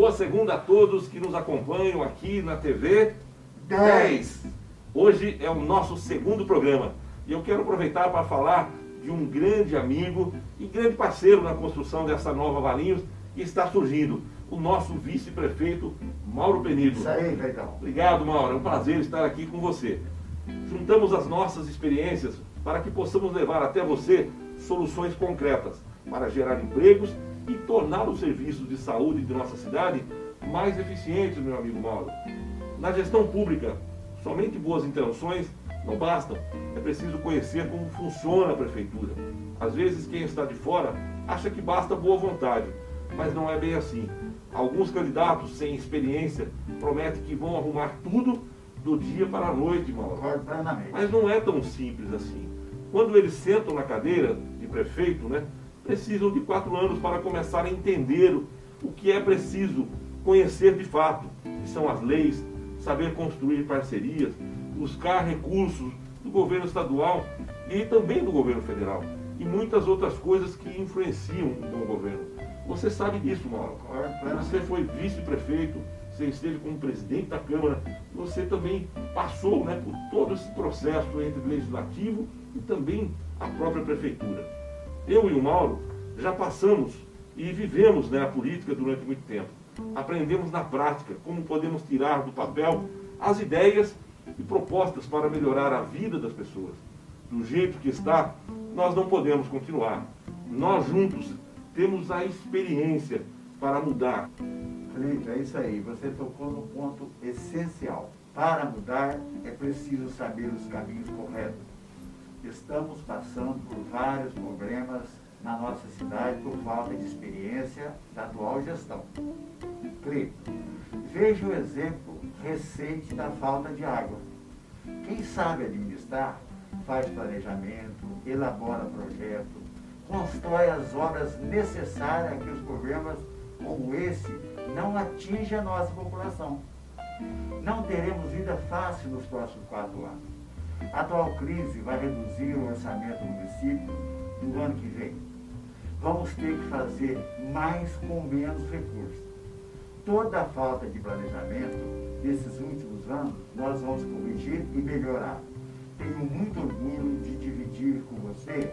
Boa segunda a todos que nos acompanham aqui na TV 10. Hoje é o nosso segundo programa e eu quero aproveitar para falar de um grande amigo e grande parceiro na construção dessa nova Valinhos que está surgindo, o nosso vice-prefeito Mauro Penido. Isso aí, Feitão. Obrigado, Mauro. É um prazer estar aqui com você. Juntamos as nossas experiências para que possamos levar até você soluções concretas para gerar empregos e tornar os serviços de saúde de nossa cidade mais eficientes, meu amigo Mauro. Na gestão pública, somente boas intenções não bastam. É preciso conhecer como funciona a prefeitura. Às vezes, quem está de fora acha que basta boa vontade, mas não é bem assim. Alguns candidatos sem experiência prometem que vão arrumar tudo do dia para a noite, Mauro. Mas não é tão simples assim. Quando eles sentam na cadeira de prefeito, né, precisam de quatro anos para começar a entender o que é preciso conhecer de fato, que são as leis, saber construir parcerias, buscar recursos do governo estadual e também do governo federal. E muitas outras coisas que influenciam o bom governo. Você sabe disso, Mauro. Você foi vice-prefeito, você esteve como presidente da Câmara, você também passou né, por todo esse processo entre o legislativo e também a própria prefeitura. Eu e o Mauro já passamos e vivemos né, a política durante muito tempo. Aprendemos na prática como podemos tirar do papel as ideias e propostas para melhorar a vida das pessoas. Do jeito que está, nós não podemos continuar. Nós juntos temos a experiência para mudar. Felipe, é isso aí. Você tocou no ponto essencial. Para mudar, é preciso saber os caminhos corretos. Estamos passando por vários problemas na nossa cidade por falta de experiência da atual gestão. Clipe, veja o exemplo recente da falta de água. Quem sabe administrar, faz planejamento, elabora projeto, constrói as obras necessárias que os problemas como esse não atinjam a nossa população. Não teremos vida fácil nos próximos quatro anos. A atual crise vai reduzir o orçamento do município no ano que vem. Vamos ter que fazer mais com menos recursos. Toda a falta de planejamento desses últimos anos nós vamos corrigir e melhorar. Tenho muito orgulho de dividir com você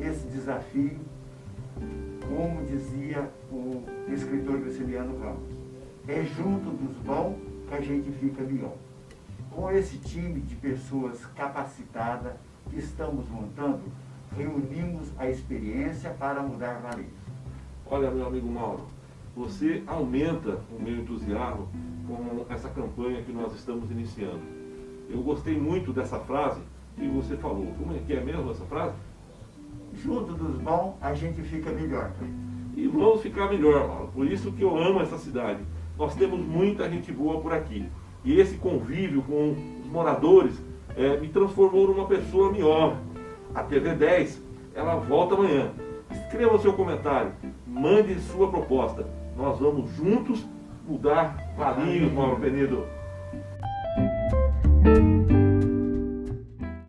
esse desafio, como dizia o escritor Graciliano Ramos. É junto dos bons que a gente fica melhor com esse time de pessoas capacitadas que estamos montando, reunimos a experiência para mudar Valinhos. Olha, meu amigo Mauro, você aumenta o meu entusiasmo com essa campanha que nós estamos iniciando. Eu gostei muito dessa frase que você falou. Como é que é mesmo essa frase? Junto dos bons, a gente fica melhor. E vamos ficar melhor, Mauro. Por isso que eu amo essa cidade. Nós temos muita gente boa por aqui. E esse convívio com os moradores é, me transformou numa pessoa melhor. A TV 10, ela volta amanhã. Escreva seu comentário, mande sua proposta. Nós vamos juntos mudar Valinhos, Mauro Penido.